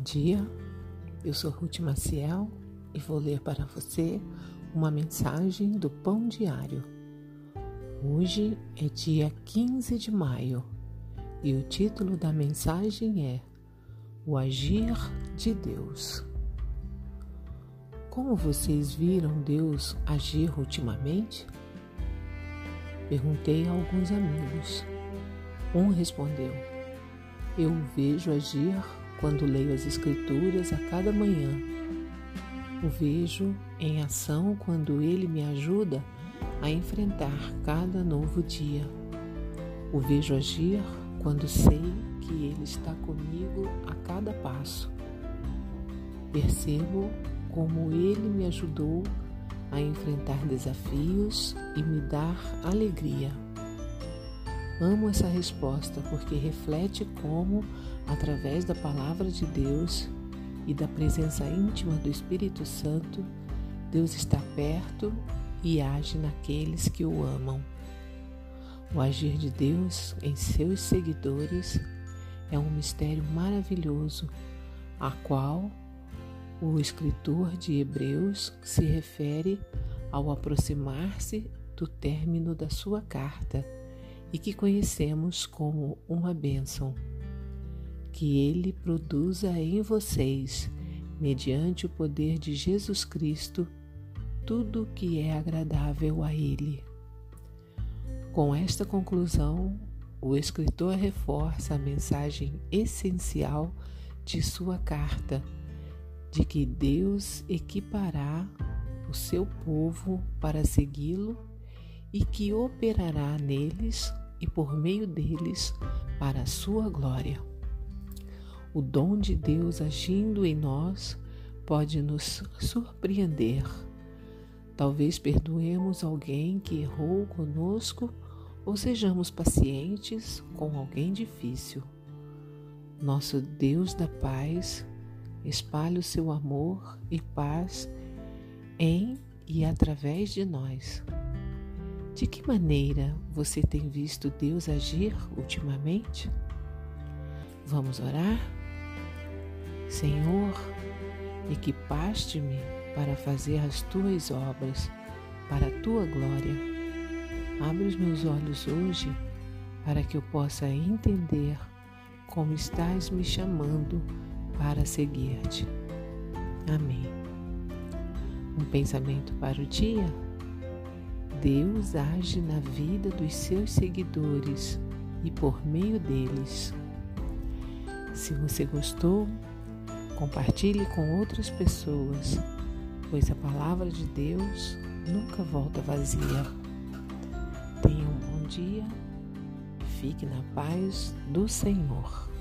dia, eu sou Ruth Maciel e vou ler para você uma mensagem do Pão Diário. Hoje é dia 15 de maio e o título da mensagem é O Agir de Deus. Como vocês viram Deus agir ultimamente? Perguntei a alguns amigos. Um respondeu: Eu o vejo agir quando leio as Escrituras a cada manhã. O vejo em ação quando ele me ajuda a enfrentar cada novo dia. O vejo agir quando sei que ele está comigo a cada passo. Percebo como ele me ajudou a enfrentar desafios e me dar alegria. Amo essa resposta porque reflete como, através da palavra de Deus e da presença íntima do Espírito Santo, Deus está perto e age naqueles que o amam. O agir de Deus em seus seguidores é um mistério maravilhoso, a qual o escritor de Hebreus se refere ao aproximar-se do término da sua carta e que conhecemos como uma bênção. Que Ele produza em vocês, mediante o poder de Jesus Cristo, tudo o que é agradável a Ele. Com esta conclusão, o escritor reforça a mensagem essencial de sua carta, de que Deus equipará o seu povo para segui-lo e que operará neles e por meio deles para a sua glória. O dom de Deus agindo em nós pode nos surpreender. Talvez perdoemos alguém que errou conosco ou sejamos pacientes com alguém difícil. Nosso Deus da paz espalha o seu amor e paz em e através de nós. De que maneira você tem visto Deus agir ultimamente? Vamos orar? Senhor, equipaste-me para fazer as tuas obras, para a tua glória. Abre os meus olhos hoje para que eu possa entender como estás me chamando para seguir-te. Amém. Um pensamento para o dia? Deus age na vida dos seus seguidores e por meio deles. Se você gostou, compartilhe com outras pessoas, pois a palavra de Deus nunca volta vazia. Tenha um bom dia fique na paz do Senhor.